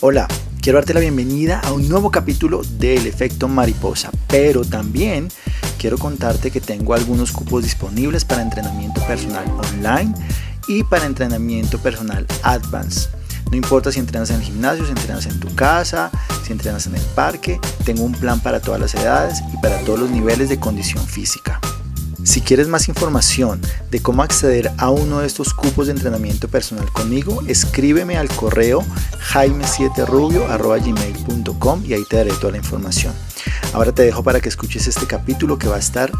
Hola, quiero darte la bienvenida a un nuevo capítulo del efecto mariposa, pero también quiero contarte que tengo algunos cupos disponibles para entrenamiento personal online y para entrenamiento personal advanced. No importa si entrenas en el gimnasio, si entrenas en tu casa, si entrenas en el parque, tengo un plan para todas las edades y para todos los niveles de condición física. Si quieres más información de cómo acceder a uno de estos cupos de entrenamiento personal conmigo, escríbeme al correo jaime7rubio.gmail.com y ahí te daré toda la información. Ahora te dejo para que escuches este capítulo que va a estar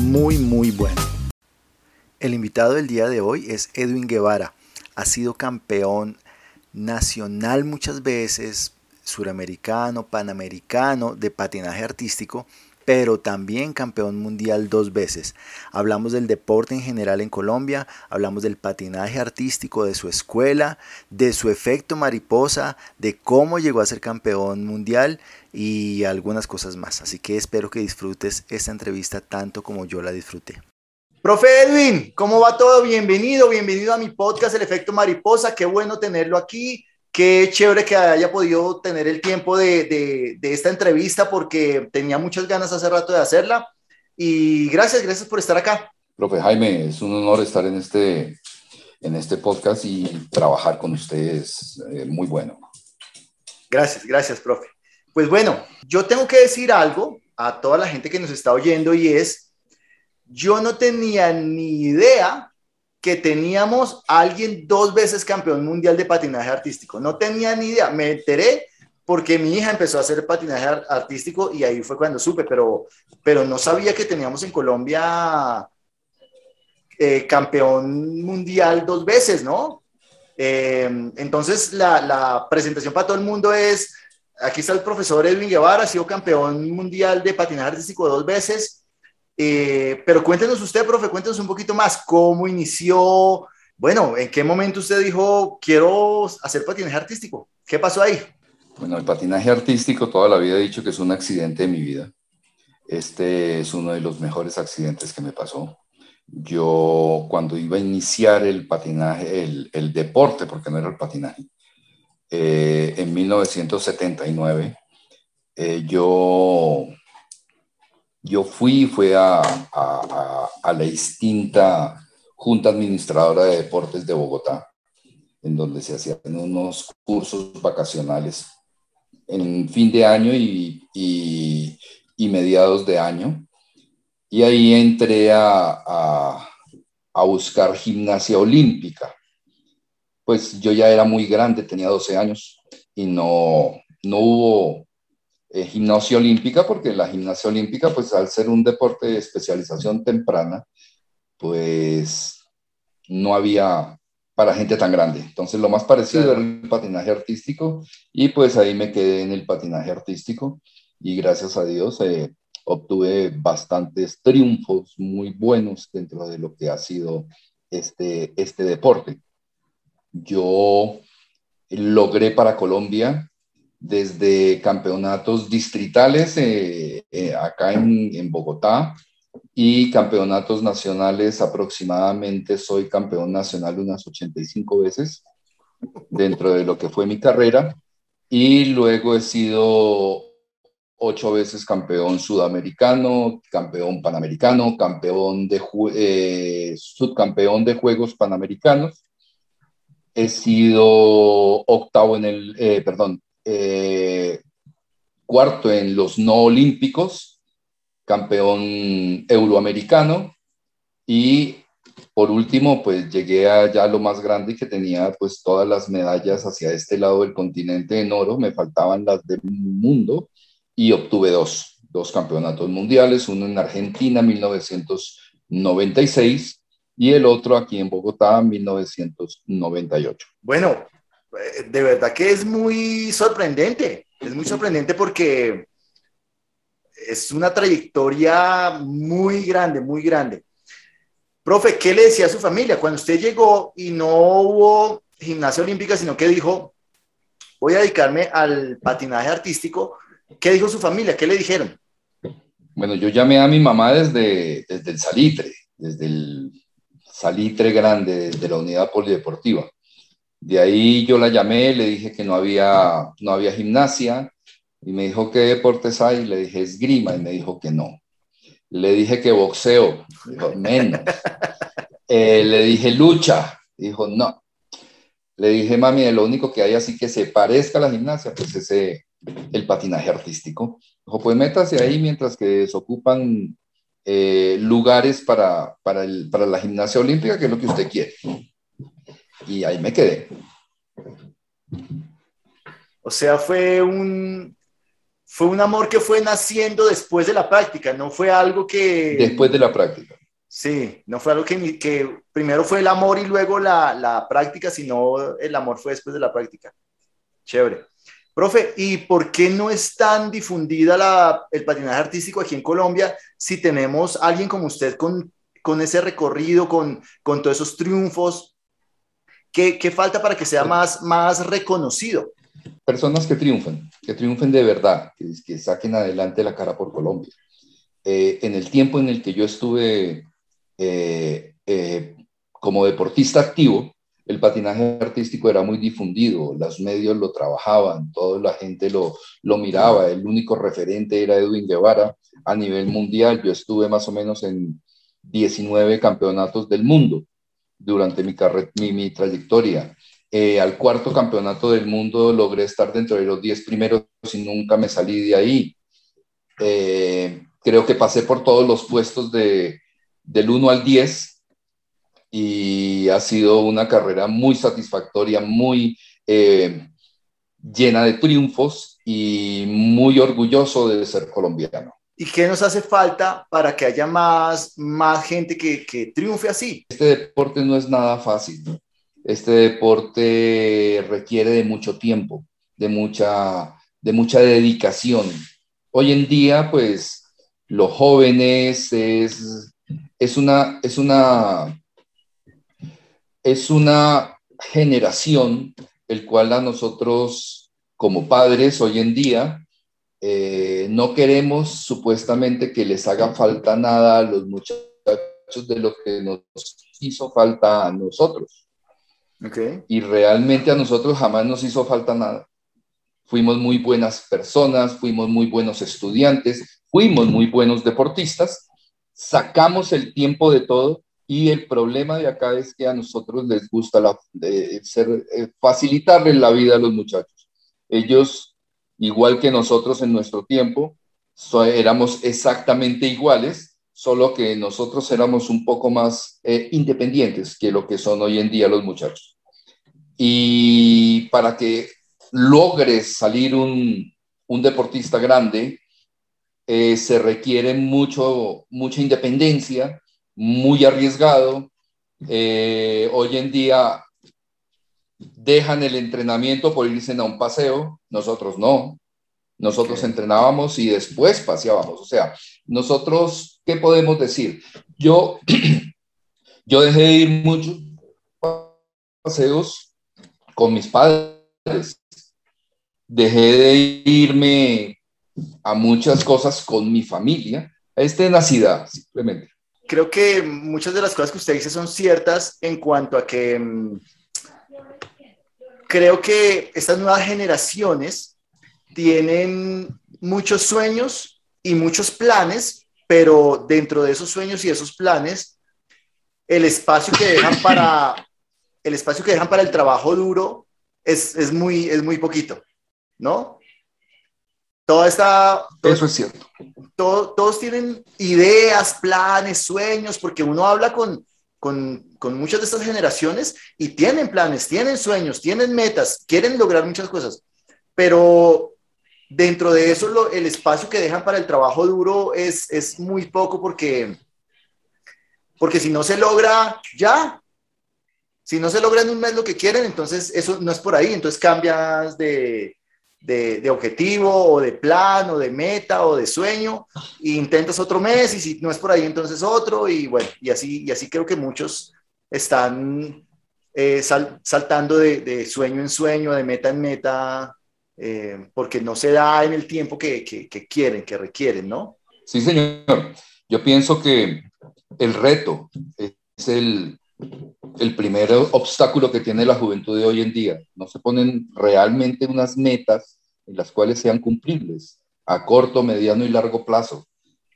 muy muy bueno. El invitado del día de hoy es Edwin Guevara. Ha sido campeón nacional muchas veces, suramericano, panamericano, de patinaje artístico, pero también campeón mundial dos veces. Hablamos del deporte en general en Colombia, hablamos del patinaje artístico de su escuela, de su efecto mariposa, de cómo llegó a ser campeón mundial y algunas cosas más. Así que espero que disfrutes esta entrevista tanto como yo la disfruté. Profe Edwin, ¿cómo va todo? Bienvenido, bienvenido a mi podcast El Efecto Mariposa. Qué bueno tenerlo aquí. Qué chévere que haya podido tener el tiempo de, esta entrevista porque tenía muchas ganas hace rato de hacerla. Y gracias, gracias por estar acá. Profe Jaime, es un honor estar en este, en este podcast y trabajar con ustedes. Eh, muy bueno. Gracias, gracias, profe. Pues bueno, yo tengo que decir algo a toda la gente que nos está oyendo y es yo no tenía ni idea que teníamos a alguien dos veces campeón mundial de patinaje artístico. No tenía ni idea. Me enteré porque mi hija empezó a hacer patinaje artístico y ahí fue cuando supe, pero, pero no sabía que teníamos en Colombia eh, campeón mundial dos veces, ¿no? Eh, entonces la, la, presentación para todo el mundo es, aquí está el profesor Edwin Guevara, ha sido campeón mundial de patinaje artístico dos veces, eh, pero cuéntenos usted, profe, cuéntenos un poquito más cómo inició, bueno, en qué momento usted dijo, quiero hacer patinaje artístico. ¿Qué pasó ahí? Bueno, el patinaje artístico toda la vida he dicho que es un accidente de mi vida. Este es uno de los mejores accidentes que me pasó. Yo cuando iba a iniciar el patinaje, el, el deporte, porque no era el patinaje, eh, en 1979, eh, yo yo fui, fue a, a, la extinta Junta Administradora de Deportes de Bogotá, en donde se hacían unos cursos vacacionales en fin de año y, y, mediados de año. Y ahí entré a, a, buscar gimnasia olímpica. Pues yo ya era muy grande, tenía 12 años y no, no hubo eh, gimnasia olímpica, porque la gimnasia olímpica, pues al ser un deporte de especialización temprana, pues no había para gente tan grande. Entonces lo más parecido era el patinaje artístico y pues ahí me quedé en el patinaje artístico y gracias a Dios eh, obtuve bastantes triunfos muy buenos dentro de lo que ha sido este, este deporte. Yo logré para Colombia desde campeonatos distritales eh, eh, acá en, Bogotá y campeonatos nacionales aproximadamente soy campeón nacional unas 85 veces dentro de lo que fue mi carrera y luego he sido ocho veces campeón sudamericano, campeón panamericano, campeón de eh, subcampeón de Juegos Panamericanos. He sido octavo en el, perdón, eh, cuarto en los no olímpicos, campeón euroamericano y por último, pues llegué a ya lo más grande que tenía pues todas las medallas hacia este lado del continente en oro, me faltaban las del mundo y obtuve dos, dos campeonatos mundiales, uno en Argentina 1996 y el otro aquí en Bogotá 1998. Bueno, de verdad que es muy sorprendente, es muy sorprendente porque es una trayectoria muy grande, muy grande. Profe, ¿qué le decía a su familia cuando usted llegó y no hubo gimnasia olímpica, sino que dijo, voy a dedicarme al patinaje artístico? ¿Qué dijo su familia? ¿Qué le dijeron? Bueno, yo llamé a mi mamá desde, desde el salitre, desde el salitre grande de la unidad polideportiva. De ahí yo la llamé, le dije que no había, no había gimnasia y me dijo, ¿qué deportes hay? Le dije, esgrima y me dijo que no. Le dije que boxeo, dijo, menos. Eh, le dije, lucha, dijo, no. Le dije, mami, lo único que hay así que se parezca a la gimnasia, pues es el patinaje artístico. Dijo, pues métase ahí mientras que se ocupan eh, lugares para, para, el, para la gimnasia olímpica, que es lo que usted quiere. Y ahí me quedé. O sea, fue un, fue un amor que fue naciendo después de la práctica, no fue algo que... Después de la práctica. Sí, no fue algo que, que primero fue el amor y luego la, la, práctica, sino el amor fue después de la práctica. Chévere. Profe, ¿y por qué no es tan difundida la, el patinaje artístico aquí en Colombia si tenemos alguien como usted con, con ese recorrido, con, con todos esos triunfos? ¿Qué, ¿Qué, falta para que sea más, más reconocido? Personas que triunfen, que triunfen de verdad, que, que saquen adelante la cara por Colombia. Eh, en el tiempo en el que yo estuve eh, eh, como deportista activo, el patinaje artístico era muy difundido, los medios lo trabajaban, toda la gente lo, lo miraba, el único referente era Edwin Guevara a nivel mundial. Yo estuve más o menos en 19 campeonatos del mundo durante mi, mi, mi trayectoria. Eh, al cuarto campeonato del mundo logré estar dentro de los 10 primeros y nunca me salí de ahí. creo que pasé por todos los puestos de, del 1 al 10 y ha sido una carrera muy satisfactoria, muy eh, llena de triunfos y muy orgulloso de ser colombiano. ¿Y qué nos hace falta para que haya más, más gente que, que triunfe así? Este deporte no es nada fácil. Este deporte requiere de mucho tiempo, de mucha, de mucha dedicación. Hoy en día, pues, los jóvenes es es una, es una, es una generación el cual a nosotros como padres hoy en día eh, no queremos supuestamente que les haga falta nada a los muchachos de lo que nos hizo falta a nosotros. Y realmente a nosotros jamás nos hizo falta nada. Fuimos muy buenas personas, fuimos muy buenos estudiantes, fuimos muy buenos deportistas, sacamos el tiempo de todo y el problema de acá es que a nosotros les gusta la, ser, eh, facilitarles la vida a los muchachos. Ellos, igual que nosotros en nuestro tiempo, éramos exactamente iguales, solo que nosotros éramos un poco más eh, independientes que lo que son hoy en día los muchachos. Y para que logres salir un, un deportista grande, eh, se requiere mucho, mucha independencia, muy arriesgado. Eh, hoy en día dejan el entrenamiento por irse a un paseo, nosotros no. Nosotros entrenábamos y después paseábamos. O sea, nosotros, ¿qué podemos decir? Yo, yo dejé de ir muchos paseos con mis padres. Dejé de irme a muchas cosas con mi familia. Es tenacidad, simplemente. Creo que muchas de las cosas que usted dice son ciertas en cuanto a que mm, creo que estas nuevas generaciones tienen muchos sueños y muchos planes, pero dentro de esos sueños y esos planes, el espacio que dejan para el espacio que dejan para el trabajo duro es, es muy, es muy poquito, ¿no? Toda esta... Eso es cierto. todos tienen ideas, planes, sueños, porque uno habla con, con, con, muchas de estas generaciones y tienen planes, tienen sueños, tienen metas, quieren lograr muchas cosas, pero dentro de eso lo, el espacio que dejan para el trabajo duro es, es muy poco porque, porque si no se logra ya, si no se logra en un mes lo que quieren, entonces eso no es por ahí, entonces cambias de, de, objetivo o de plan o de meta o de sueño e intentas otro mes y si no es por ahí entonces otro y bueno, y así, y así creo que muchos están eh, saltando de, sueño en sueño, de meta en meta, eh, porque no se da en el tiempo que, que quieren, que requieren, ¿no? Sí, señor. Yo pienso que el reto es el, el primer obstáculo que tiene la juventud de hoy en día. No se ponen realmente unas metas en las cuales sean cumplibles a corto, mediano y largo plazo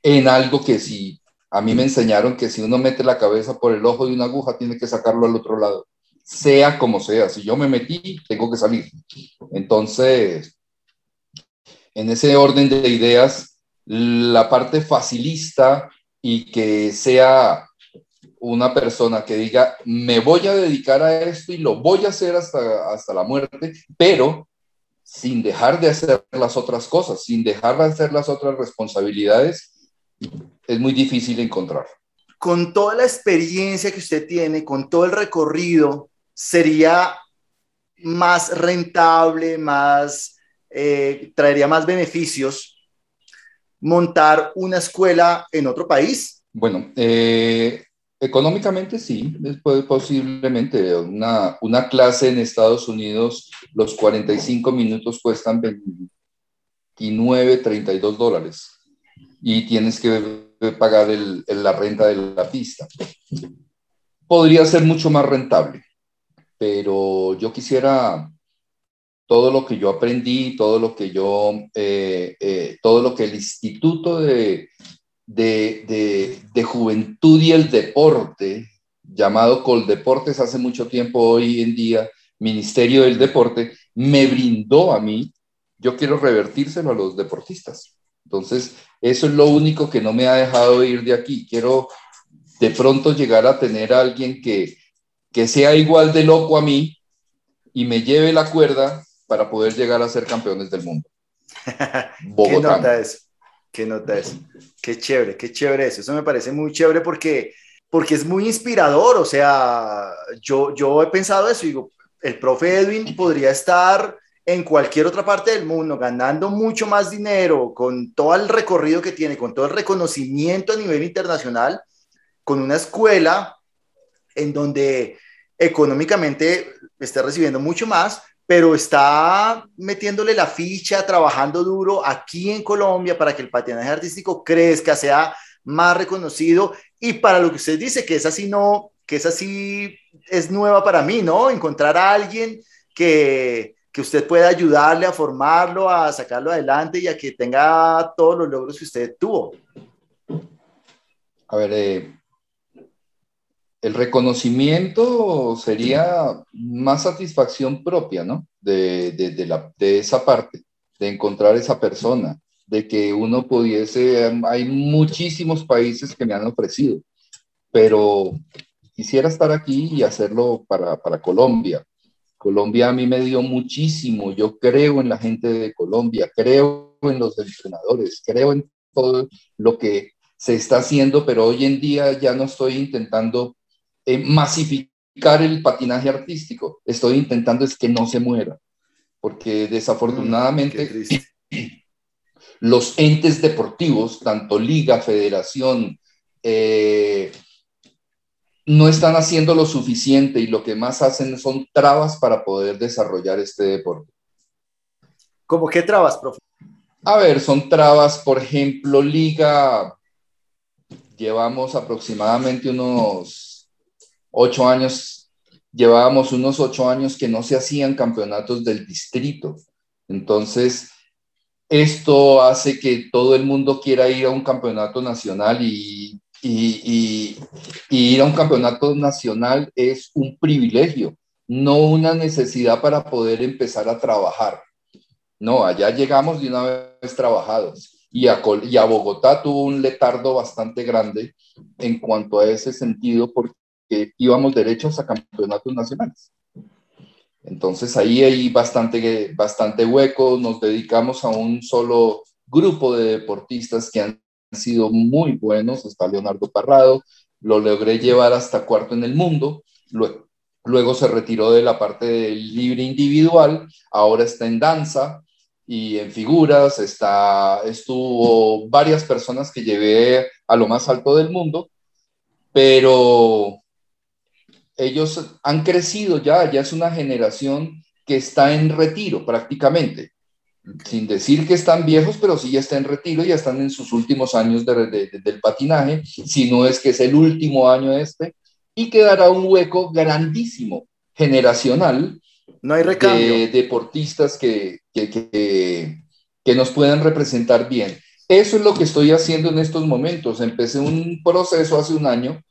en algo que si a mí me enseñaron que si uno mete la cabeza por el ojo de una aguja, tiene que sacarlo al otro lado, sea como sea. Si yo me metí, tengo que salir. Entonces, en ese orden de ideas, la parte facilista y que sea una persona que diga, me voy a dedicar a esto y lo voy a hacer hasta, hasta la muerte, pero sin dejar de hacer las otras cosas, sin dejar de hacer las otras responsabilidades, es muy difícil encontrar. Con toda la experiencia que usted tiene, con todo el recorrido, sería más rentable, más, eh, traería más beneficios montar una escuela en otro país? Bueno, eh, económicamente sí, después posiblemente una, una clase en Estados Unidos, los 45 minutos cuestan 29, 32 dólares y tienes que pagar la renta de la pista. Podría ser mucho más rentable, pero yo quisiera todo lo que yo aprendí, todo lo que yo, eh, eh, todo lo que el Instituto de, de, de, Juventud y el Deporte, llamado Coldeportes hace mucho tiempo, hoy en día, Ministerio del Deporte, me brindó a mí, yo quiero revertírselo a los deportistas. Entonces, eso es lo único que no me ha dejado ir de aquí. Quiero de pronto llegar a tener a alguien que, que sea igual de loco a mí y me lleve la cuerda para poder llegar a ser campeones del mundo. ¿Qué nota es? ¿Qué nota es? Qué chévere, qué chévere eso. Eso me parece muy chévere porque, porque es muy inspirador. O sea, yo, yo he pensado eso y digo, el profe Edwin podría estar en cualquier otra parte del mundo, ganando mucho más dinero, con todo el recorrido que tiene, con todo el reconocimiento a nivel internacional, con una escuela en donde económicamente está recibiendo mucho más, pero está metiéndole la ficha, trabajando duro aquí en Colombia para que el patinaje artístico crezca, sea más reconocido y para lo que usted dice, que es así no, que es así es nueva para mí, ¿no? Encontrar a alguien que, que usted pueda ayudarle a formarlo, a sacarlo adelante y a que tenga todos los logros que usted tuvo. A ver, eh, el reconocimiento sería más satisfacción propia, ¿no? De, de, la, de esa parte, de encontrar esa persona, de que uno pudiese, hay muchísimos países que me han ofrecido, pero quisiera estar aquí y hacerlo para, para Colombia, Colombia a mí me dio muchísimo. Yo creo en la gente de Colombia, creo en los entrenadores, creo en todo lo que se está haciendo, pero hoy en día ya no estoy intentando eh, masificar el patinaje artístico. Estoy intentando es que no se muera, porque desafortunadamente mm, los entes deportivos, tanto liga, federación, eh, no están haciendo lo suficiente y lo que más hacen son trabas para poder desarrollar este deporte. ¿Cómo qué trabas, profe? A ver, son trabas, por ejemplo, liga, llevamos aproximadamente unos ocho años, llevábamos unos ocho años que no se hacían campeonatos del distrito. Entonces, esto hace que todo el mundo quiera ir a un campeonato nacional y ir a un campeonato nacional es un privilegio, no una necesidad para poder empezar a trabajar. No, allá llegamos de una vez trabajados. Y a, y a Bogotá tuvo un letardo bastante grande en cuanto a ese sentido porque íbamos derechos a campeonatos nacionales. Entonces ahí hay bastante, bastante hueco, nos dedicamos a un solo grupo de deportistas que han sido muy buenos, está Leonardo Parrado, lo logré llevar hasta cuarto en el mundo, luego, se retiró de la parte del libre individual, ahora está en danza y en figuras, está, estuvo varias personas que llevé a lo más alto del mundo, pero ellos han crecido ya, ya es una generación que está en retiro prácticamente sin decir que están viejos, pero sí ya están en retiro, ya están en sus últimos años del patinaje, si no es que es el último año este, y quedará un hueco grandísimo, generacional, no hay recambio. de deportistas que, que, que, que nos puedan representar bien. Eso es lo que estoy haciendo en estos momentos. Empecé un proceso hace un año,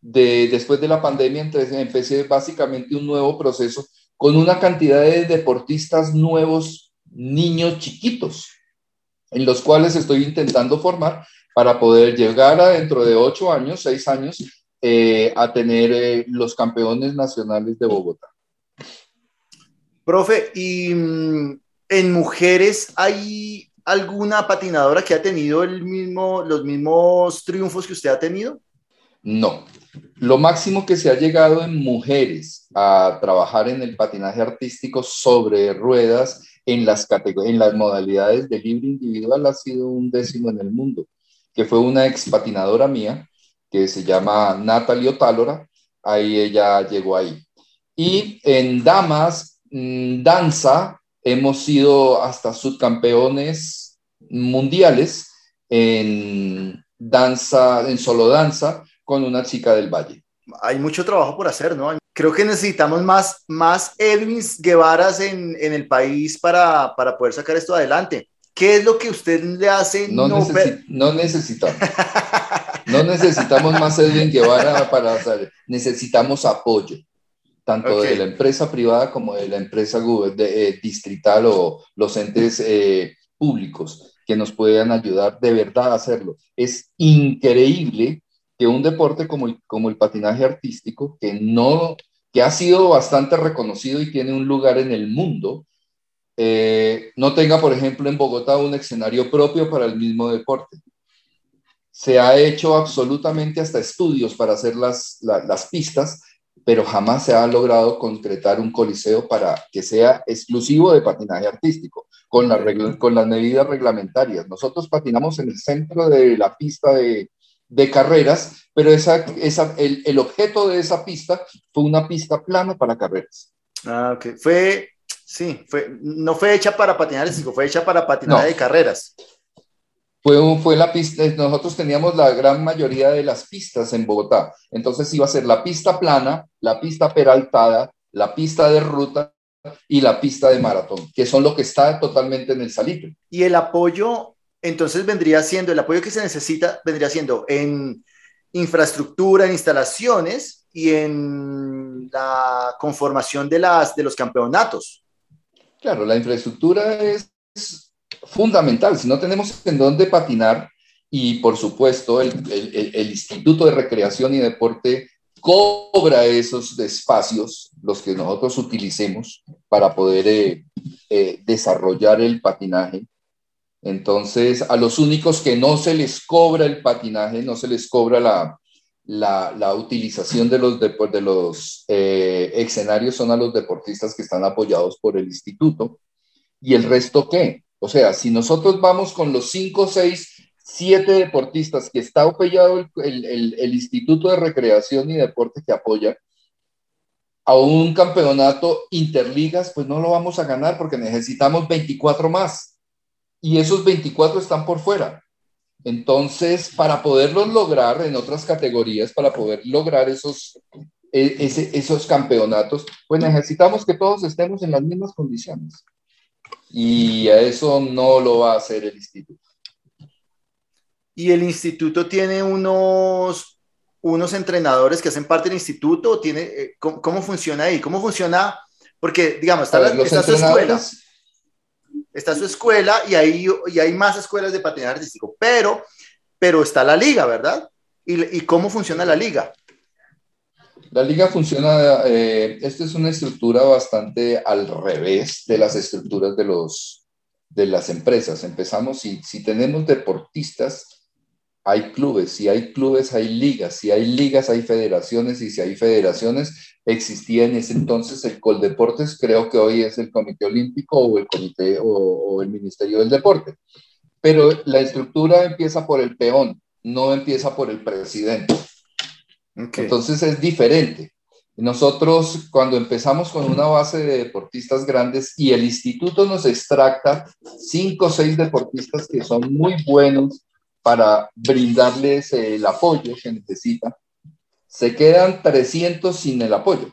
de, después de la pandemia, empecé básicamente un nuevo proceso con una cantidad de deportistas nuevos, niños chiquitos, en los cuales estoy intentando formar para poder llegar a dentro de ocho años, seis años, eh, a tener eh, los campeones nacionales de Bogotá. Profe, ¿y mm, en mujeres hay alguna patinadora que ha tenido el mismo, los mismos triunfos que usted ha tenido? No. Lo máximo que se ha llegado en mujeres a trabajar en el patinaje artístico sobre ruedas en las, en las modalidades de libre individual ha sido un décimo en el mundo, que fue una ex patinadora mía que se llama Natalie Otálora, ahí ella llegó ahí. Y en damas, mm, danza, hemos sido hasta subcampeones mundiales en danza, en solo danza, con una chica del Valle. Hay mucho trabajo por hacer, ¿no? Creo que necesitamos más, más Edwins Guevaras en, en el país para, para poder sacar esto adelante. ¿Qué es lo que usted le hace? No, no, no necesitamos. no necesitamos más Edwin Guevara para hacer. Necesitamos apoyo, tanto de la empresa privada como de la empresa de, eh, distrital o los entes eh, públicos que nos puedan ayudar de verdad a hacerlo. Es increíble que un deporte como el, patinaje artístico, que, no, que ha sido bastante reconocido y tiene un lugar en el mundo, eh, no tenga, por ejemplo, en Bogotá un escenario propio para el mismo deporte. Se ha hecho absolutamente hasta estudios para hacer las, pistas, pero jamás se ha logrado concretar un coliseo para que sea exclusivo de patinaje artístico, con las medidas reglamentarias. Nosotros patinamos en el centro de la pista de, de carreras, pero esa, esa, el, el, objeto de esa pista fue una pista plana para carreras. Ah, ok. Fue, sí, fue, no fue hecha para patinar fue hecha para patinar de carreras. Fue, fue la pista, nosotros teníamos la gran mayoría de las pistas en Bogotá, entonces iba a ser la pista plana, la pista peraltada, la pista de ruta y la pista de maratón, que son lo que está totalmente en el salitre. Y el apoyo entonces vendría siendo, el apoyo que se necesita, vendría siendo en infraestructura, en instalaciones y en la conformación de, las, de los campeonatos. Claro, la infraestructura es fundamental. Si no tenemos en dónde patinar, y por supuesto el, Instituto de Recreación y Deporte cobra esos espacios, los que nosotros utilicemos para poder eh, eh, desarrollar el patinaje, entonces, a los únicos que no se les cobra el patinaje, no se les cobra la, la, utilización de los, de, los eh, escenarios son a los deportistas que están apoyados por el instituto. ¿Y el resto qué? O sea, si nosotros vamos con los 5, 6, 7 deportistas que está apoyado el, el, el Instituto de Recreación y Deporte que apoya, a un campeonato interligas, pues no lo vamos a ganar porque necesitamos 24 más y esos 24 están por fuera. Entonces, para poderlos lograr en otras categorías, para poder lograr esos, e, esos campeonatos, pues necesitamos que todos estemos en las mismas condiciones. Y a eso no lo va a hacer el instituto. ¿Y el instituto tiene unos, unos entrenadores que hacen parte del instituto? ¿Tiene, eh, ¿cómo, funciona ahí? ¿Cómo funciona? Porque, digamos, está, la, está su escuela está su escuela y, ahí, y hay más escuelas de patinaje artístico, pero, pero está la liga, ¿verdad? ¿Y, y cómo funciona la liga? La liga funciona, eh, esta es una estructura bastante al revés de las estructuras de, los, de las empresas. Empezamos, si, si tenemos deportistas, hay clubes, si hay clubes hay ligas, si hay ligas hay federaciones y si hay federaciones existía en ese entonces el Coldeportes, creo que hoy es el Comité Olímpico o el Comité o, el Ministerio del Deporte. Pero la estructura empieza por el peón, no empieza por el presidente. Entonces es diferente. Nosotros cuando empezamos con una base de deportistas grandes y el instituto nos extracta cinco o seis deportistas que son muy buenos para brindarles el apoyo que necesitan. se quedan 300 sin el apoyo.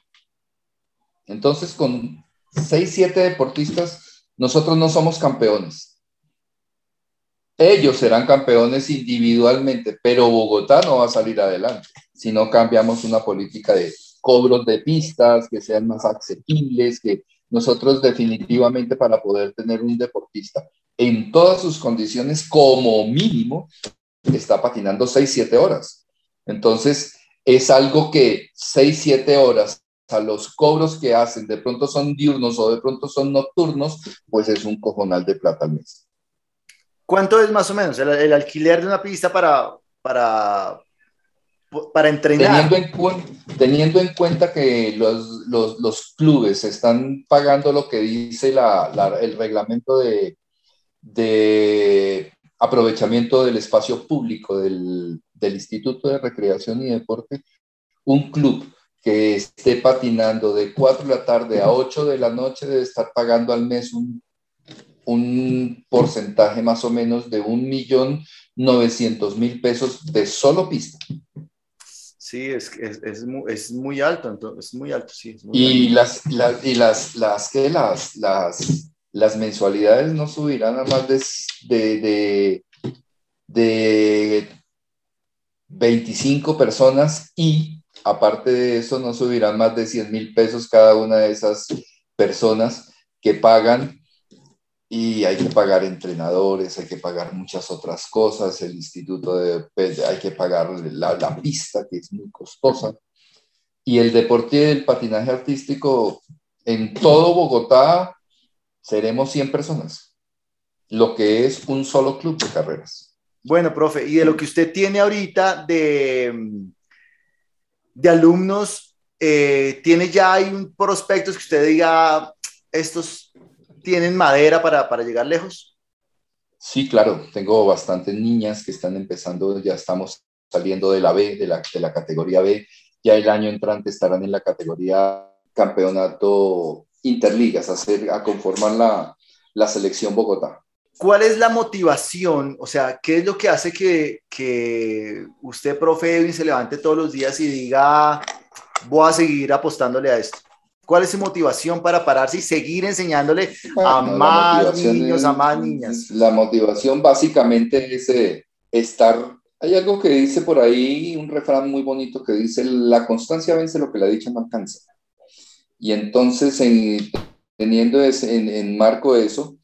Entonces, con 6, 7 deportistas, nosotros no somos campeones. Ellos serán campeones individualmente, pero Bogotá no va a salir adelante si no cambiamos una política de cobros de pistas que sean más accesibles, que nosotros definitivamente para poder tener un deportista en todas sus condiciones como mínimo está patinando 6, 7 horas. Entonces, es algo que 6, 7 horas a los cobros que hacen, de pronto son diurnos o de pronto son nocturnos, pues es un cojonal de plata al mes. ¿Cuánto es más o menos el, alquiler de una pista para, para, para entrenar? Teniendo en, teniendo en cuenta que los, los, los, clubes están pagando lo que dice la, el reglamento de, de aprovechamiento del espacio público del, del Instituto de Recreación y Deporte, un club que esté patinando de 4 de la tarde a 8 de la noche debe estar pagando al mes un, un porcentaje más o menos de 1.900.000 pesos de solo pista. Sí, es, es, es, muy, es muy alto, entonces, es muy alto, sí. y, Las, y las, las, que las, las, las mensualidades no subirán a más de, de, de, de 25 personas y aparte de eso no subirán más de 100 mil pesos cada una de esas personas que pagan. Y hay que pagar entrenadores, hay que pagar muchas otras cosas, el instituto de, pues, hay que pagar la, la pista que es muy costosa. Y el deporte del patinaje artístico en todo Bogotá seremos 100 personas, lo que es un solo club de carreras. Bueno, profe, y de lo que usted tiene ahorita de, de alumnos, eh, ¿tiene ya hay un prospectos que usted diga, estos tienen madera para, para llegar lejos? Sí, claro, tengo bastantes niñas que están empezando, ya estamos saliendo de la B, de la, de la categoría B, ya el año entrante estarán en la categoría campeonato interligas, a, hacer, a conformar la, la selección Bogotá. ¿Cuál es la motivación? O sea, ¿qué es lo que hace que, que usted, profe Edwin, se levante todos los días y diga, voy a seguir apostándole a esto? ¿Cuál es su motivación para pararse y seguir enseñándole a más niños, a más niñas? La motivación básicamente es eh, estar... Hay algo que dice por ahí, un refrán muy bonito que dice, la constancia vence lo que la dicha no alcanza. Y entonces, en, teniendo ese, en, en marco eso,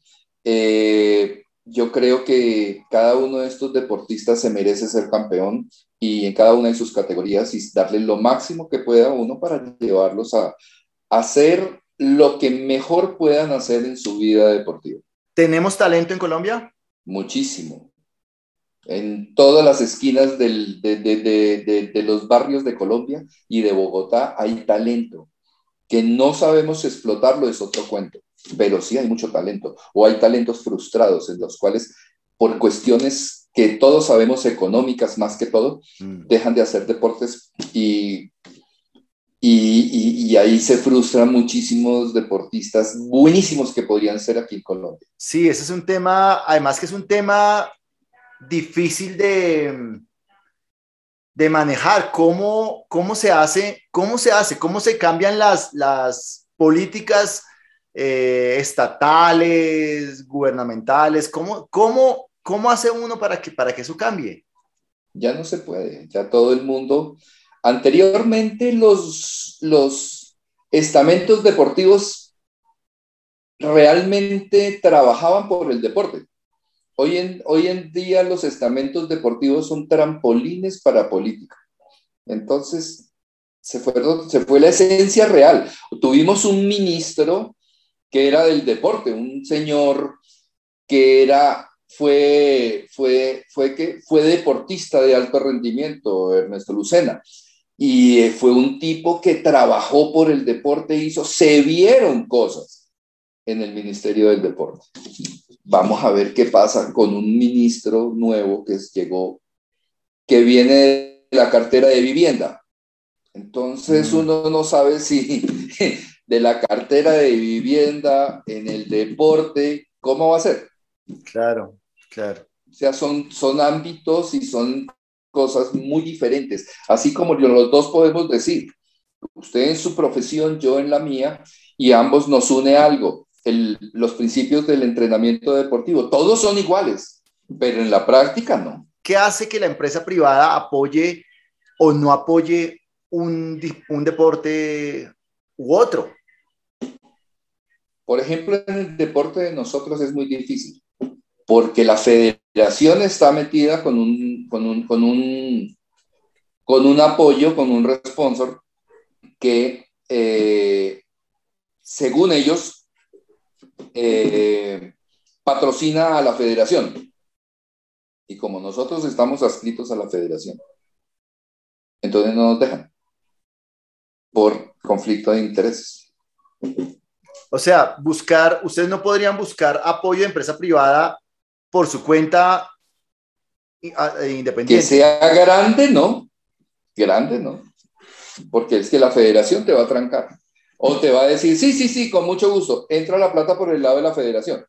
eh, yo creo que cada uno de estos deportistas se merece ser campeón y en cada una de sus categorías y darle lo máximo que pueda uno para llevarlos a, hacer lo que mejor puedan hacer en su vida deportiva. ¿Tenemos talento en Colombia? Muchísimo. En todas las esquinas del, de, de, de, de, los barrios de Colombia y de Bogotá hay talento. Que no sabemos explotarlo es otro cuento pero sí hay mucho talento, o hay talentos frustrados en los cuales, por cuestiones que todos sabemos económicas más que todo, mm. dejan de hacer deportes y, y, y, ahí se frustran muchísimos deportistas buenísimos que podrían ser aquí en Colombia. Sí, ese es un tema, además que es un tema difícil de, de manejar, cómo, cómo se hace, cómo se hace, cómo se cambian las, las políticas eh, estatales, gubernamentales? ¿Cómo, cómo, ¿Cómo hace uno para que, para que eso cambie? Ya no se puede, ya todo el mundo... Anteriormente los, los estamentos deportivos realmente trabajaban por el deporte. Hoy en, hoy en día los estamentos deportivos son trampolines para política. Entonces, se fue, se fue la esencia real. Tuvimos un ministro que era del deporte, un señor que era, fue, fue, fue, que, fue deportista de alto rendimiento, Ernesto Lucena, y eh, fue un tipo que trabajó por el deporte, hizo, se vieron cosas en el Ministerio del Deporte. Vamos a ver qué pasa con un ministro nuevo que llegó, que viene de la cartera de vivienda. Entonces uno no sabe si de la cartera de vivienda, en el deporte, ¿cómo va a ser? Claro, claro. O sea, son, son ámbitos y son cosas muy diferentes, así como los dos podemos decir, usted en su profesión, yo en la mía, y ambos nos une algo, los principios del entrenamiento deportivo. Todos son iguales, pero en la práctica no. ¿Qué hace que la empresa privada apoye o no apoye un, un deporte u otro? Por ejemplo, en el deporte de nosotros es muy difícil, porque la federación está metida con un, con un, con un, con un apoyo, con un sponsor que, eh, según ellos, eh, patrocina a la federación. Y como nosotros estamos adscritos a la federación, entonces no nos dejan por conflicto de intereses. O sea, buscar, ustedes no podrían buscar apoyo de empresa privada por su cuenta ah, eh, independiente. Que sea grande, ¿no? Grande, ¿no? Porque es que la federación te va a trancar. O te va a decir, sí, sí, sí, con mucho gusto, entra la plata por el lado de la federación.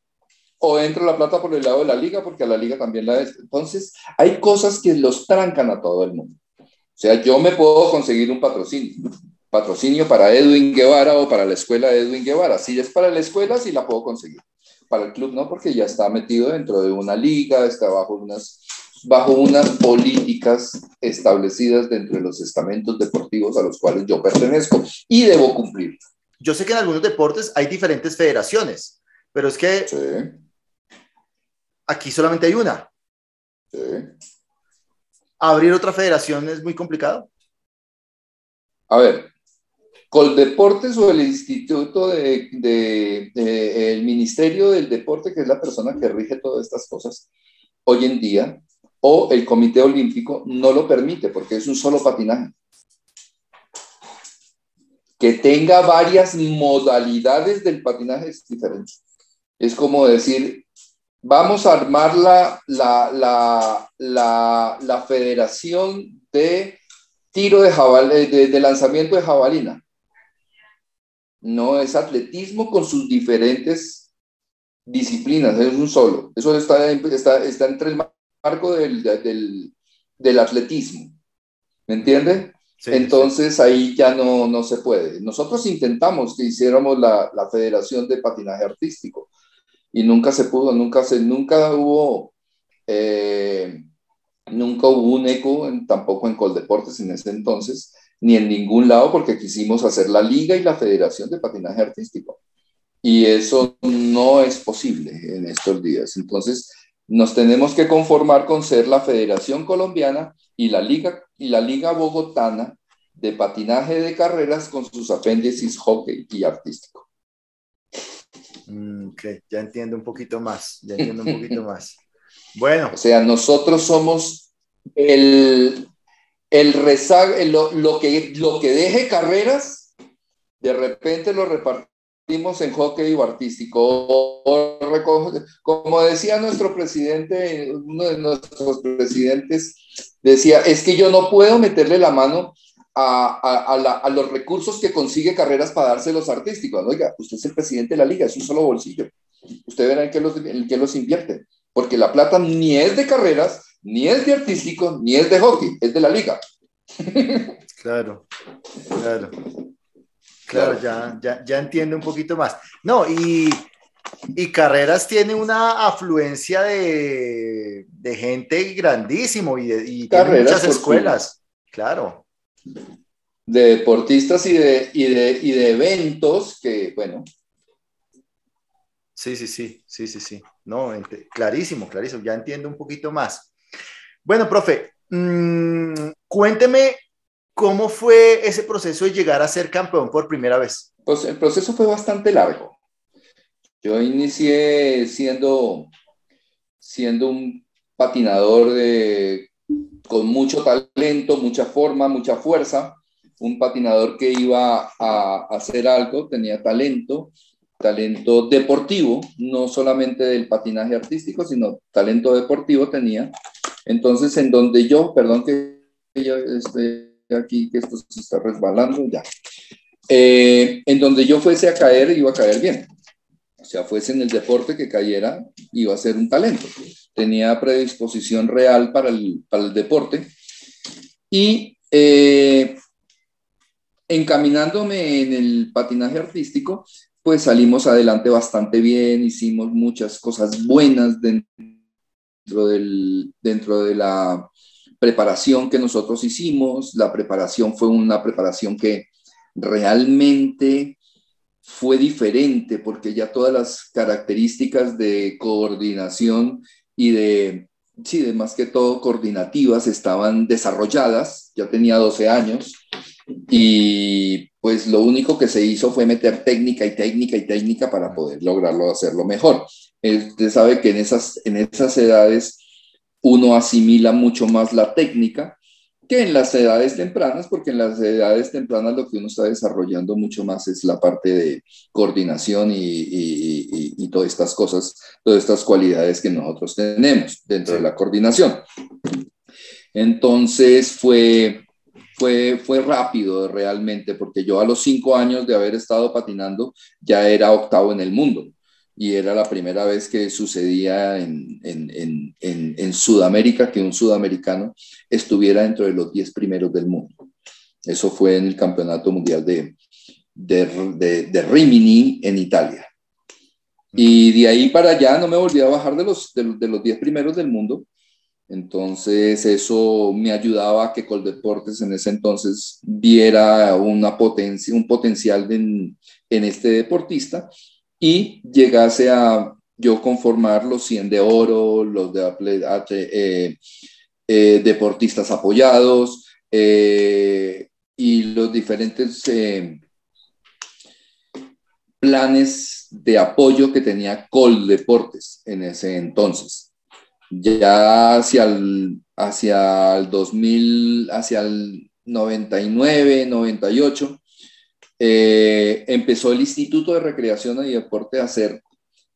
O entra la plata por el lado de la liga, porque a la liga también la es. Entonces, hay cosas que los trancan a todo el mundo. O sea, yo me puedo conseguir un patrocinio, patrocinio para Edwin Guevara o para la escuela de Edwin Guevara. Si es para la escuela, sí la puedo conseguir. Para el club no, porque ya está metido dentro de una liga, está bajo unas, bajo unas políticas establecidas dentro de los estamentos deportivos a los cuales yo pertenezco y debo cumplir. Yo sé que en algunos deportes hay diferentes federaciones, pero es que aquí solamente hay una. ¿Abrir otra federación es muy complicado? A ver, Coldeportes o el Instituto de, el Ministerio del Deporte, que es la persona que rige todas estas cosas hoy en día, o el Comité Olímpico no lo permite porque es un solo patinaje. Que tenga varias modalidades del patinaje es diferente. Es como decir, vamos a armar la, la, la, la federación de tiro de, jabal, de lanzamiento de jabalina no es atletismo con sus diferentes disciplinas, es un solo. Eso está, está, entre el marco del, del, atletismo. ¿Me entiende? Entonces ahí ya no, no se puede. Nosotros intentamos que hiciéramos la, la, Federación de Patinaje Artístico y nunca se pudo, nunca, se, nunca hubo... Eh, nunca hubo un eco, tampoco en Coldeportes en ese entonces, ni en ningún lado porque quisimos hacer la liga y la federación de patinaje artístico. Y eso no es posible en estos días. Entonces, nos tenemos que conformar con ser la Federación Colombiana y la Liga, y la Liga Bogotana de patinaje de carreras con sus apéndices hockey y artístico. Mm, ok, ya entiendo un poquito más, ya entiendo un poquito más. Bueno. O sea, nosotros somos el, el rezago, lo, lo, que, lo que deje carreras, de repente lo repartimos en hockey o artístico. como decía nuestro presidente, uno de nuestros presidentes decía, es que yo no puedo meterle la mano a, a, los recursos que consigue carreras para dárselos artísticos. Oiga, usted es el presidente de la liga, es un solo bolsillo. Usted verá en qué los, en qué los invierte, porque la plata ni es de carreras, ni es de artístico, ni es de hockey, es de la liga. Claro, claro. Claro, ya, ya, ya entiendo un poquito más. No, y, y Carreras tiene una afluencia de, de gente grandísimo y, de, y muchas escuelas, claro. De deportistas y de, y, de, y de eventos que, bueno. Sí, sí, sí, sí, sí, sí. No, clarísimo, clarísimo, ya entiendo un poquito más. Bueno, profe, mmm, cuénteme cómo fue ese proceso de llegar a ser campeón por primera vez. Pues el proceso fue bastante largo. Yo inicié siendo, siendo un patinador de, con mucho talento, mucha forma, mucha fuerza, un patinador que iba a hacer algo, tenía talento, talento deportivo, no solamente del patinaje artístico, sino talento deportivo tenía. Entonces, en donde yo, perdón que yo esté aquí, que esto se está resbalando, ya. Eh, en donde yo fuese a caer, iba a caer bien. O sea, fuese en el deporte que cayera, iba a ser un talento. Tenía predisposición real para el, para el deporte Y eh, encaminándome en el patinaje artístico, pues salimos adelante bastante bien, hicimos muchas cosas buenas dentro, del, dentro de la preparación que nosotros hicimos. La preparación fue una preparación que realmente fue diferente porque ya todas las características de coordinación y de, sí, de más que todo coordinativas estaban desarrolladas. Ya tenía 12 años y pues lo único que se hizo fue meter técnica y técnica y técnica para poder lograrlo hacerlo mejor. Usted sabe que en esas, en esas edades uno asimila mucho más la técnica que en las edades tempranas, porque en las edades tempranas lo que uno está desarrollando mucho más es la parte de coordinación y, y, todas estas cosas, todas estas cualidades que nosotros tenemos dentro de la coordinación. Entonces fue, fue, fue rápido realmente, porque yo a los cinco años de haber estado patinando ya era octavo en el mundo y era la primera vez que sucedía en, en, en, Sudamérica que un sudamericano estuviera dentro de los 10 primeros del mundo. Eso fue en el Campeonato Mundial de, de, de, Rimini en Italia. Y de ahí para allá no me volví a bajar de los, de, los 10 primeros del mundo. Entonces eso me ayudaba a que Coldeportes en ese entonces viera una potencia, un potencial en, en este deportista y llegase a yo conformar los 100 de oro, los eh, eh, deportistas apoyados eh, y los diferentes planes de apoyo que tenía Col Deportes en ese entonces. Ya hacia el, hacia el 2000, hacia el 99, 98, eh, empezó el Instituto de Recreación y Deporte a ser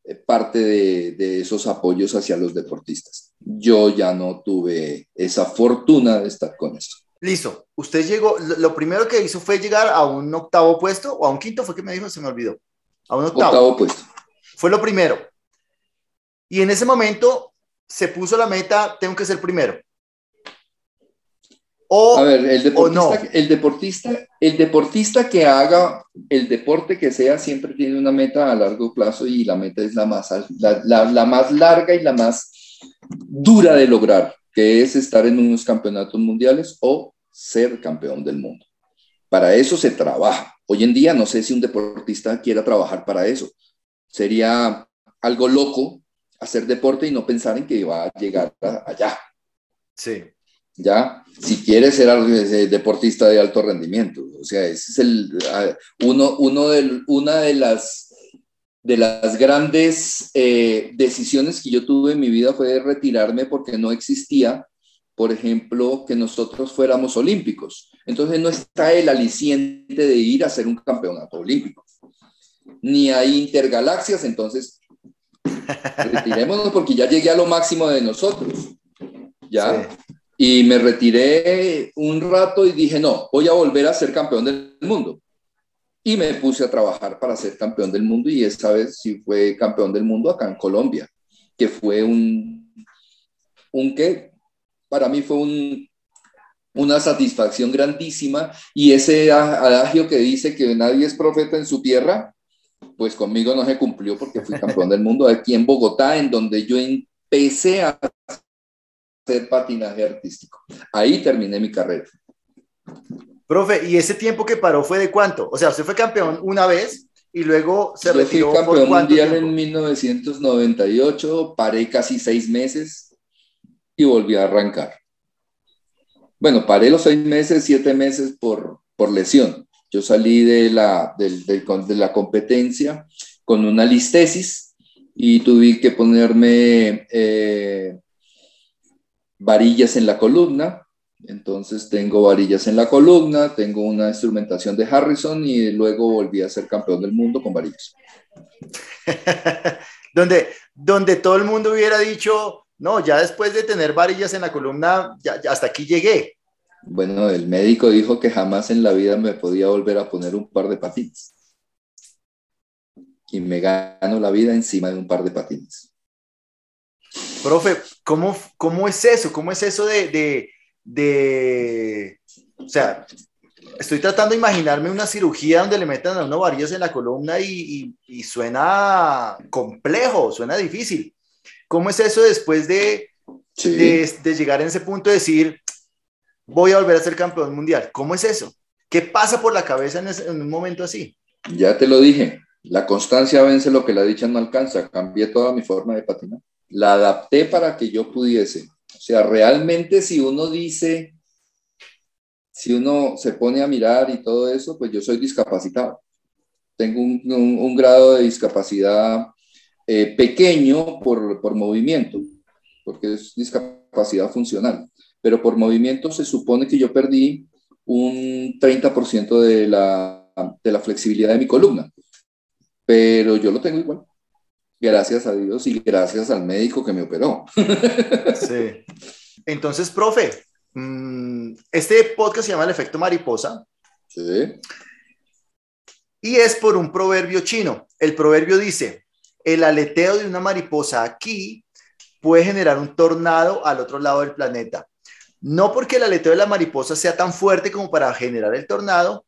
eh, parte de, esos apoyos hacia los deportistas. Yo ya no tuve esa fortuna de estar con eso. Listo. Usted llegó, lo primero que hizo fue llegar a un octavo puesto o a un quinto, fue que me dijo, se me olvidó. A un octavo. octavo puesto. Fue lo primero. Y en ese momento se puso la meta, tengo que ser primero. O, a ver, el deportista, el, deportista, el deportista que haga el deporte que sea siempre tiene una meta a largo plazo y la meta es la más, la, la, más larga y la más dura de lograr, que es estar en unos campeonatos mundiales o ser campeón del mundo. Para eso se trabaja. Hoy en día no sé si un deportista quiera trabajar para eso. Sería algo loco hacer deporte y no pensar en que va a llegar allá. Sí. ¿Ya? Si quieres ser eh, deportista de alto rendimiento. O sea, ese es el, uno, uno de, una de las, de las grandes eh, decisiones que yo tuve en mi vida fue retirarme porque no existía, por ejemplo, que nosotros fuéramos olímpicos. Entonces no está el aliciente de ir a ser un campeonato olímpico. Ni hay intergalaxias, entonces retirémonos porque ya llegué a lo máximo de nosotros. ¿Ya? Y me retiré un rato y dije, no, voy a volver a ser campeón del mundo. Y me puse a trabajar para ser campeón del mundo y esta vez sí fue campeón del mundo acá en Colombia, que fue un, un que para mí fue un, una satisfacción grandísima y ese adagio que dice que nadie es profeta en su tierra, pues conmigo no se cumplió porque fui campeón del mundo aquí en Bogotá, en donde yo empecé a patinaje artístico. Ahí terminé mi carrera. Profe, ¿y ese tiempo que paró fue de cuánto? O sea, usted fue campeón una vez y luego se Yo retiró. Fui campeón mundial en 1998, paré casi seis meses y volví a arrancar. Bueno, paré los seis meses, siete meses por, por lesión. Yo salí de la, de, de la competencia con una listesis y tuve que ponerme eh, varillas en la columna. Entonces tengo varillas en la columna, tengo una instrumentación de Harrison y luego volví a ser campeón del mundo con varillas. donde, donde todo el mundo hubiera dicho, no, ya después de tener varillas en la columna, ya, hasta aquí llegué. Bueno, el médico dijo que jamás en la vida me podía volver a poner un par de patines. Y me gano la vida encima de un par de patines. Profe, ¿cómo, cómo es eso? ¿Cómo es eso de, de, o sea, estoy tratando de imaginarme una cirugía donde le metan a uno varillas en la columna y, suena complejo, suena difícil. ¿Cómo es eso después de, de, llegar en ese punto de decir, voy a volver a ser campeón mundial? ¿Cómo es eso? ¿Qué pasa por la cabeza en, un momento así? Ya te lo dije, la constancia vence lo que la dicha no alcanza. Cambié toda mi forma de patinar. La adapté para que yo pudiese. O sea, realmente si uno dice, si uno se pone a mirar y todo eso, pues yo soy discapacitado. Tengo un, grado de discapacidad eh, pequeño por, por movimiento, porque es discapacidad funcional, pero por movimiento se supone que yo perdí un 30% de la, de la flexibilidad de mi columna, pero yo lo tengo igual. Gracias a Dios y gracias al médico que me operó. Sí. Entonces, profe, Mm, este podcast se llama El efecto mariposa. Sí. Y es por un proverbio chino. El proverbio dice, el aleteo de una mariposa aquí puede generar un tornado al otro lado del planeta. No porque el aleteo de la mariposa sea tan fuerte como para generar el tornado,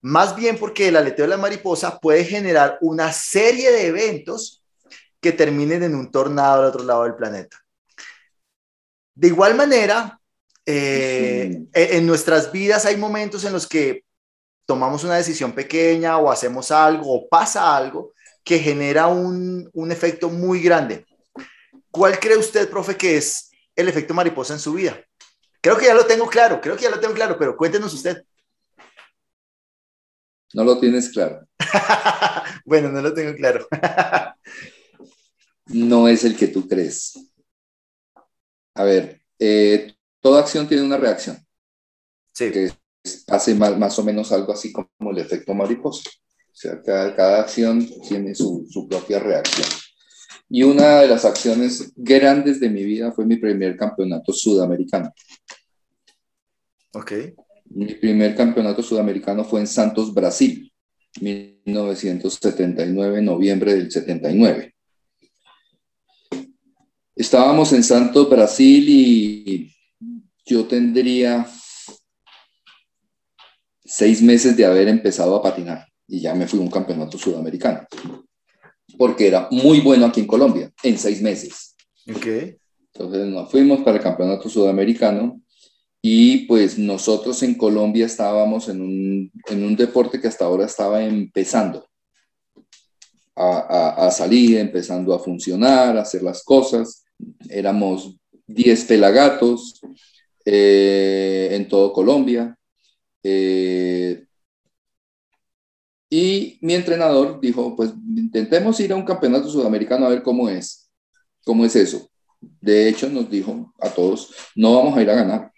más bien porque el aleteo de la mariposa puede generar una serie de eventos que terminen en un tornado al otro lado del planeta. De igual manera, eh, en nuestras vidas hay momentos en los que tomamos una decisión pequeña o hacemos algo o pasa algo que genera un, un efecto muy grande. ¿Cuál cree usted, profe, que es el efecto mariposa en su vida? Creo que ya lo tengo claro, creo que ya lo tengo claro, pero cuéntenos usted. No lo tienes claro. bueno, no lo tengo claro. no es el que tú crees. A ver, eh, toda acción tiene una reacción. Sí. Que hace más, o menos algo así como el efecto mariposa. O sea, cada, acción tiene su, propia reacción. Y una de las acciones grandes de mi vida fue mi primer campeonato sudamericano. Ok. Mi primer campeonato sudamericano fue en Santos, Brasil, 1979, noviembre del 79. Estábamos en Santos, Brasil y yo tendría seis meses de haber empezado a patinar y ya me fui a un campeonato sudamericano, porque era muy bueno aquí en Colombia, en seis meses. Okay. Entonces nos fuimos para el campeonato sudamericano y pues nosotros en Colombia estábamos en un, en un deporte que hasta ahora estaba empezando a, salir, empezando a funcionar, a hacer las cosas. Éramos 10 pelagatos, eh, en todo Colombia. Eh, y mi entrenador dijo, pues intentemos ir a un campeonato sudamericano a ver cómo es, cómo es eso. De hecho, nos dijo a todos, no vamos a ir a ganar,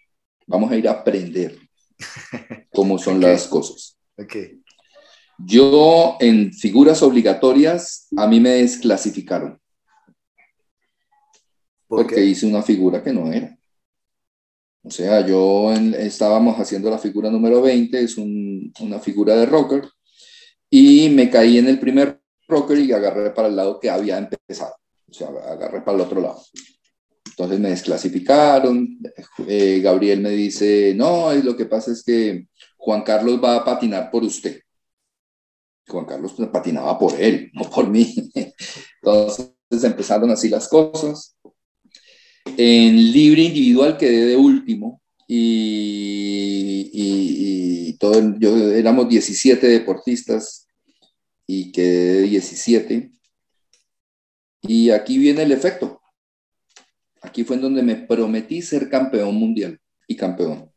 vamos a ir a aprender cómo son las cosas. Okay. Yo en figuras obligatorias, a mí me desclasificaron. porque hice una figura que no era. O sea, yo estábamos haciendo la figura número 20, es una figura de rocker, y me caí en el primer rocker y agarré para el lado que había empezado. O sea, agarré para el otro lado. Entonces me desclasificaron. Eh, Gabriel me dice, no, lo que pasa es que Juan Carlos va a patinar por usted. Juan Carlos patinaba por él, no por mí. Entonces empezaron así las cosas. En libre individual quedé de último y, y, todo, yo, éramos 17 deportistas y quedé de 17. Y aquí viene el efecto. Aquí fue en donde me prometí ser campeón mundial y campeón.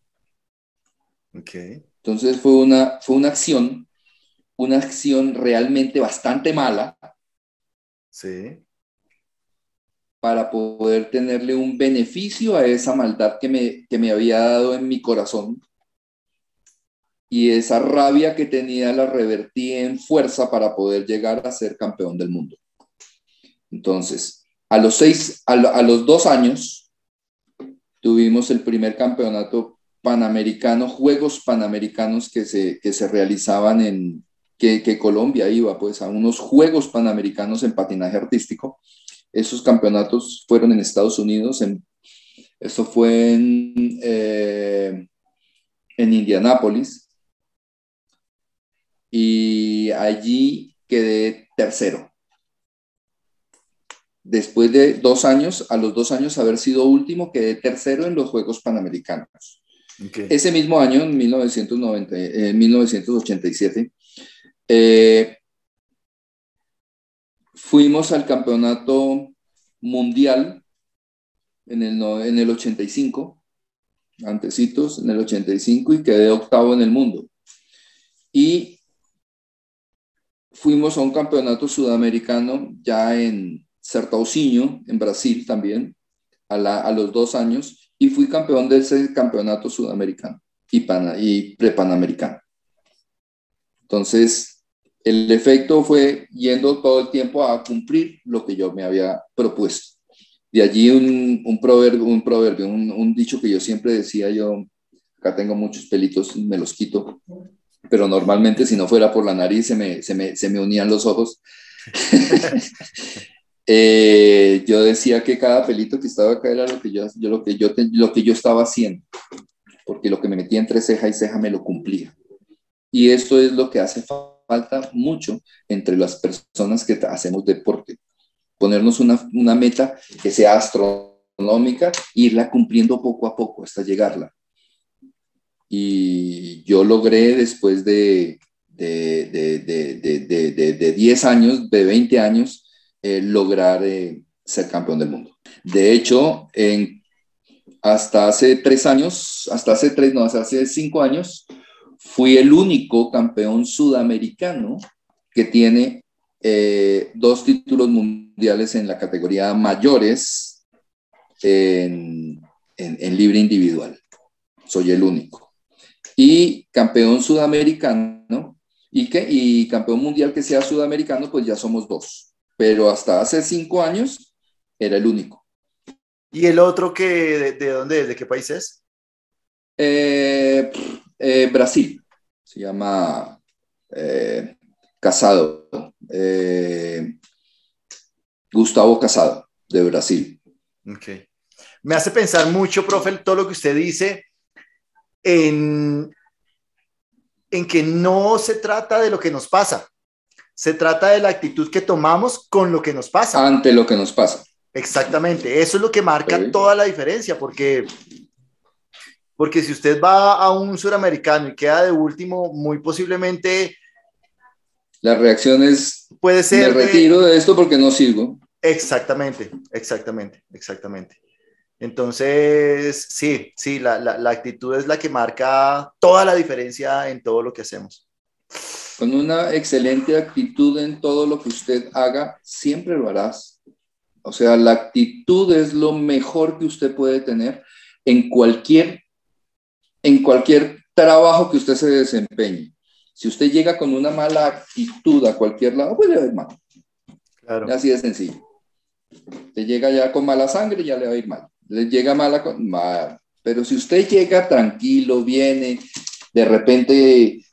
Okay. Entonces fue una, fue una acción, una acción realmente bastante mala. Sí para poder tenerle un beneficio a esa maldad que me, que me había dado en mi corazón. Y esa rabia que tenía la revertí en fuerza para poder llegar a ser campeón del mundo. Entonces, a los seis, a, los dos años, tuvimos el primer campeonato panamericano, Juegos Panamericanos que se, que se realizaban en, que, Colombia iba pues a unos Juegos Panamericanos en patinaje artístico esos campeonatos fueron en Estados Unidos, en, Esto fue en, eh, en Indianápolis. Y allí quedé tercero. Después de dos años, a los dos años haber sido último, quedé tercero en los Juegos Panamericanos. Ese mismo año, en 1990, 1987, eh, fuimos al campeonato mundial en el, en el 85, antecitos, en el 85, y quedé octavo en el mundo. Y fuimos a un campeonato sudamericano ya en Sertaucinho, en Brasil también, a, a los dos años, y fui campeón de ese campeonato sudamericano y, pana, y prepanamericano. Entonces, el efecto fue yendo todo el tiempo a cumplir lo que yo me había propuesto. De allí un, un proverbio, un, proverbio un, un, dicho que yo siempre decía, yo acá tengo muchos pelitos, me los quito, pero normalmente si no fuera por la nariz se me, se me, se me unían los ojos. Eh, yo decía que cada pelito que estaba acá era lo que yo, yo, lo que yo, lo que yo estaba haciendo, porque lo que me metía entre ceja y ceja me lo cumplía. Y esto es lo que hace falta mucho entre las personas que hacemos deporte. Ponernos una, una meta que sea astronómica irla cumpliendo poco a poco hasta llegarla. Y yo logré después de, de, de, de, de 10 años, de 20 años, eh, lograr eh, ser campeón del mundo. De hecho, hasta hace tres años, hasta hace tres, no, hace cinco años, fui el único campeón sudamericano que tiene eh, dos títulos mundiales en la categoría mayores en, en, libre individual. Soy el único. Y campeón sudamericano y, que, y campeón mundial que sea sudamericano, pues ya somos dos pero hasta hace cinco años era el único. ¿Y el otro que, de, dónde es? ¿De qué país es? Eh, eh, Brasil. Se llama eh, Casado. Gustavo Casado, de Brasil. Okay. Me hace pensar mucho, profe, todo lo que usted dice en, en que no se trata de lo que nos pasa, se trata de la actitud que tomamos con lo que nos pasa. Ante lo que nos pasa. Exactamente, eso es lo que marca toda la diferencia, porque, porque si usted va a un suramericano y queda de último, muy posiblemente... La reacción es, puede ser... Me retiro de, esto porque no sirvo. Exactamente, exactamente, exactamente. Entonces, sí, sí, la, la actitud es la que marca toda la diferencia en todo lo que hacemos con una excelente actitud en todo lo que usted haga, siempre lo harás. O sea, la actitud es lo mejor que usted puede tener en cualquier, en cualquier trabajo que usted se desempeñe. Si usted llega con una mala actitud a cualquier lado, pues le va a ir mal. Claro. Así de sencillo. Usted llega ya con mala sangre, ya le va a ir mal. Le llega mala, mal. Pero si usted llega tranquilo, viene, de repente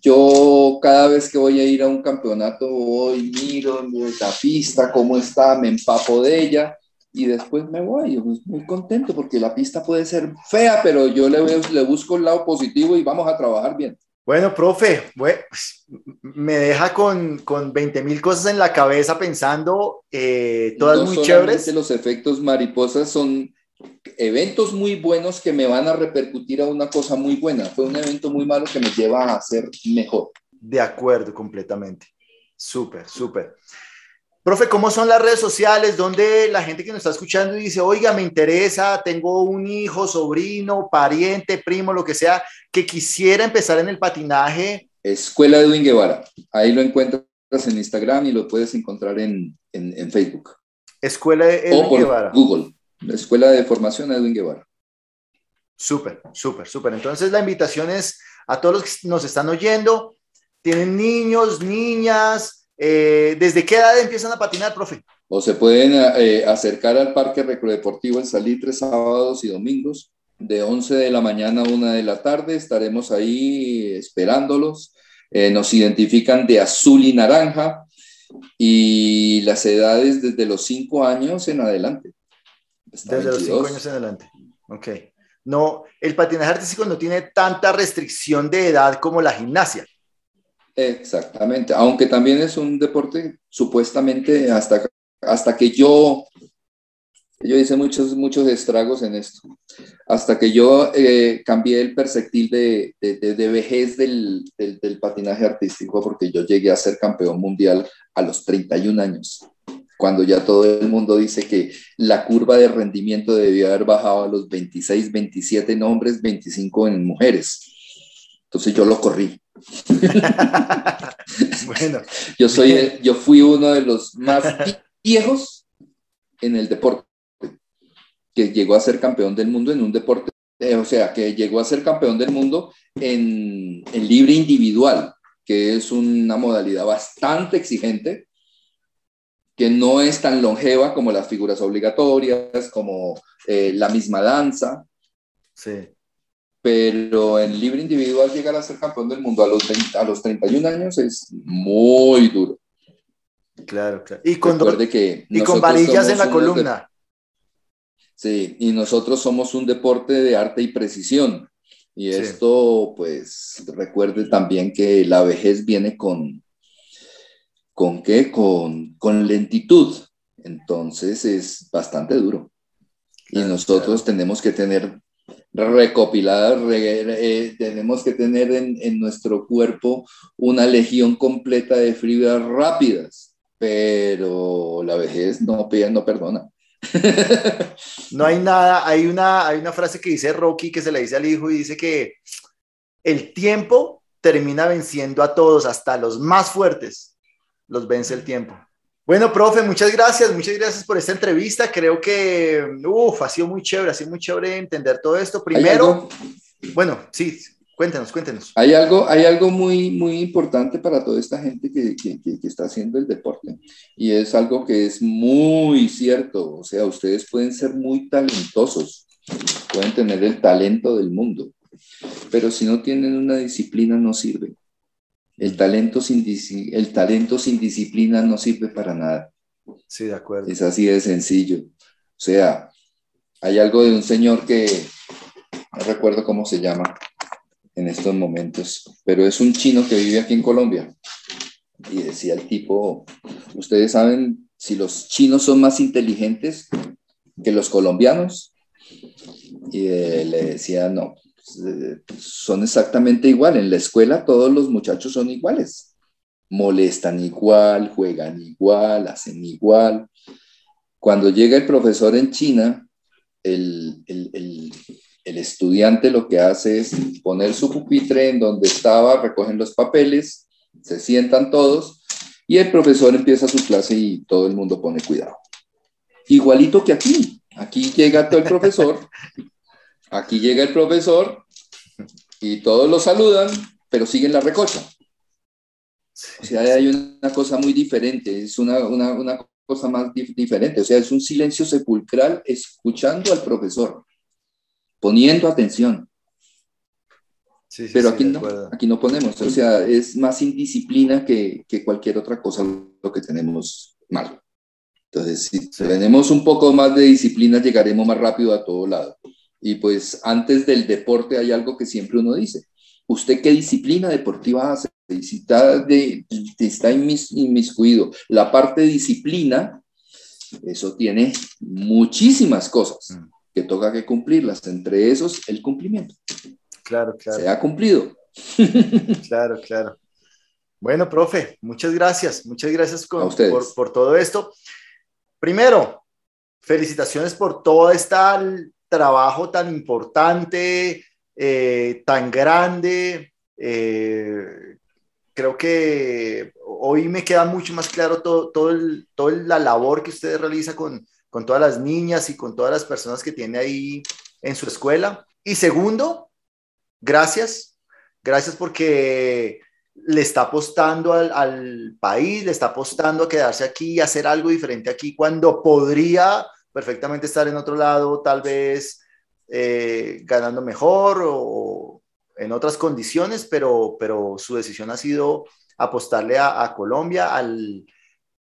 yo cada vez que voy a ir a un campeonato voy, miro la pista, cómo está, me empapo de ella y después me voy. Pues, muy contento porque la pista puede ser fea, pero yo le, le busco el lado positivo y vamos a trabajar bien. Bueno, profe, pues, me deja con, con 20 mil cosas en la cabeza pensando, eh, todas muy chéveres. Los efectos mariposas son eventos muy buenos que me van a repercutir a una cosa muy buena. Fue un evento muy malo que me lleva a ser mejor. De acuerdo, completamente. Súper, súper. Profe, ¿cómo son las redes sociales donde la gente que nos está escuchando dice, oiga, me interesa, tengo un hijo, sobrino, pariente, primo, lo que sea, que quisiera empezar en el patinaje? Escuela de Edwin Guevara. Ahí lo encuentras en Instagram y lo puedes encontrar en, en, Facebook. Escuela de Edwin o por Google. La Escuela de Formación Edwin Guevara. Súper, súper, súper. Entonces la invitación es a todos los que nos están oyendo, tienen niños, niñas, eh, ¿desde qué edad empiezan a patinar, profe? O se pueden eh, acercar al Parque Recreativo en Salitre sábados y domingos, de 11 de la mañana a 1 de la tarde. Estaremos ahí esperándolos. Eh, nos identifican de azul y naranja y las edades desde los 5 años en adelante. Desde los 5 años en adelante. Ok. No, el patinaje artístico no tiene tanta restricción de edad como la gimnasia. Exactamente, aunque también es un deporte supuestamente hasta, hasta que yo, yo hice muchos, muchos estragos en esto, hasta que yo eh, cambié el perceptil de, de, vejez del, del, del, patinaje artístico, porque yo llegué a ser campeón mundial a los 31 años, cuando ya todo el mundo dice que la curva de rendimiento debió haber bajado a los 26, 27 en hombres, 25 en mujeres. Entonces yo lo corrí bueno, yo, soy, yo fui uno de los más viejos en el deporte, que llegó a ser campeón del mundo en un deporte, eh, o sea, que llegó a ser campeón del mundo en, en libre individual, que es una modalidad bastante exigente, que no es tan longeva como las figuras obligatorias, como eh, la misma danza. Sí pero en libre individual llegar a ser campeón del mundo a los, a los 31 años es muy duro. Claro, claro. Y con, que y con varillas en la columna. sí, y nosotros somos un deporte de arte y precisión. Y esto, pues, recuerde también que la vejez viene con, ¿con qué? Con, con lentitud. Entonces es bastante duro. Y nosotros tenemos que tener recopiladas, eh, tenemos que tener en, nuestro cuerpo una legión completa de fibras rápidas, pero la vejez no, no perdona. no hay nada, hay una, hay una frase que dice Rocky que se le dice al hijo y dice que el tiempo termina venciendo a todos, hasta los más fuertes, los vence el tiempo. Bueno, profe, muchas gracias, muchas gracias por esta entrevista. Creo que, uff, ha sido muy chévere, ha sido muy chévere entender todo esto. Primero, bueno, sí, cuéntenos, cuéntenos. Hay algo, hay algo muy, muy importante para toda esta gente que, que, que, está haciendo el deporte y es algo que es muy cierto. O sea, ustedes pueden ser muy talentosos, pueden tener el talento del mundo, pero si no tienen una disciplina no sirve. El talento, sin, el talento sin disciplina no sirve para nada. Sí, de acuerdo. Es así de sencillo. O sea, hay algo de un señor que no recuerdo cómo se llama en estos momentos, pero es un chino que vive aquí en Colombia. Y decía el tipo, ustedes saben si los chinos son más inteligentes que los colombianos. Y eh, le decía, no, son exactamente igual. En la escuela todos los muchachos son iguales. Molestan igual, juegan igual, hacen igual. Cuando llega el profesor en China, el, estudiante lo que hace es poner su pupitre en donde estaba, recogen los papeles, se sientan todos y el profesor empieza su clase y todo el mundo pone cuidado. Igualito que aquí. Aquí llega todo el profesor, Aquí llega el profesor y todos lo saludan, pero siguen la recocha. O sea, hay una cosa muy diferente, es una, cosa más diferente. O sea, es un silencio sepulcral escuchando al profesor, poniendo atención. pero aquí no, aquí no ponemos. O sea, es más indisciplina que, que cualquier otra cosa lo que tenemos mal. Entonces, si tenemos un poco más de disciplina, llegaremos más rápido a todo lado. Y pues antes del deporte hay algo que siempre uno dice. ¿Usted qué disciplina deportiva hace? Si está, de, está inmiscuido la parte de disciplina, eso tiene muchísimas cosas mm. que toca que cumplirlas, entre esos el cumplimiento. Claro, claro. Se ha cumplido. claro, claro. Bueno, profe, muchas gracias. Muchas gracias por, por todo esto. Primero, felicitaciones por toda esta trabajo tan importante, eh, tan grande. Eh, creo que hoy me queda mucho más claro todo, todo el, toda la labor que usted realiza con, con todas las niñas y con todas las personas que tiene ahí en su escuela. Y segundo, gracias, gracias porque le está apostando al, al, país, le está apostando a quedarse aquí y hacer algo diferente aquí cuando podría perfectamente estar en otro lado, tal vez eh, ganando mejor o en otras condiciones, pero, pero su decisión ha sido apostarle a, Colombia, al,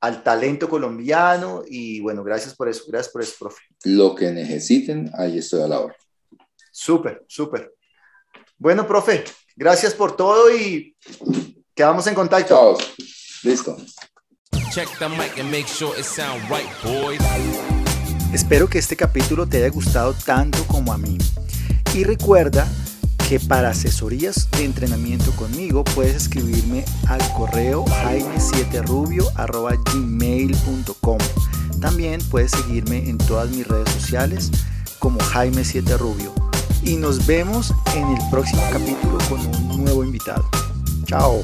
al, talento colombiano y bueno, gracias por eso, gracias por eso, profe. Lo que necesiten, ahí estoy a la hora. Súper, súper. Bueno, profe, gracias por todo y quedamos en contacto. Chao. Listo. Espero que este capítulo te haya gustado tanto como a mí. Y recuerda que para asesorías de entrenamiento conmigo puedes escribirme al correo jaime7rubio.gmail.com También puedes seguirme en todas mis redes sociales como Jaime7Rubio. Y nos vemos en el próximo capítulo con un nuevo invitado. Chao.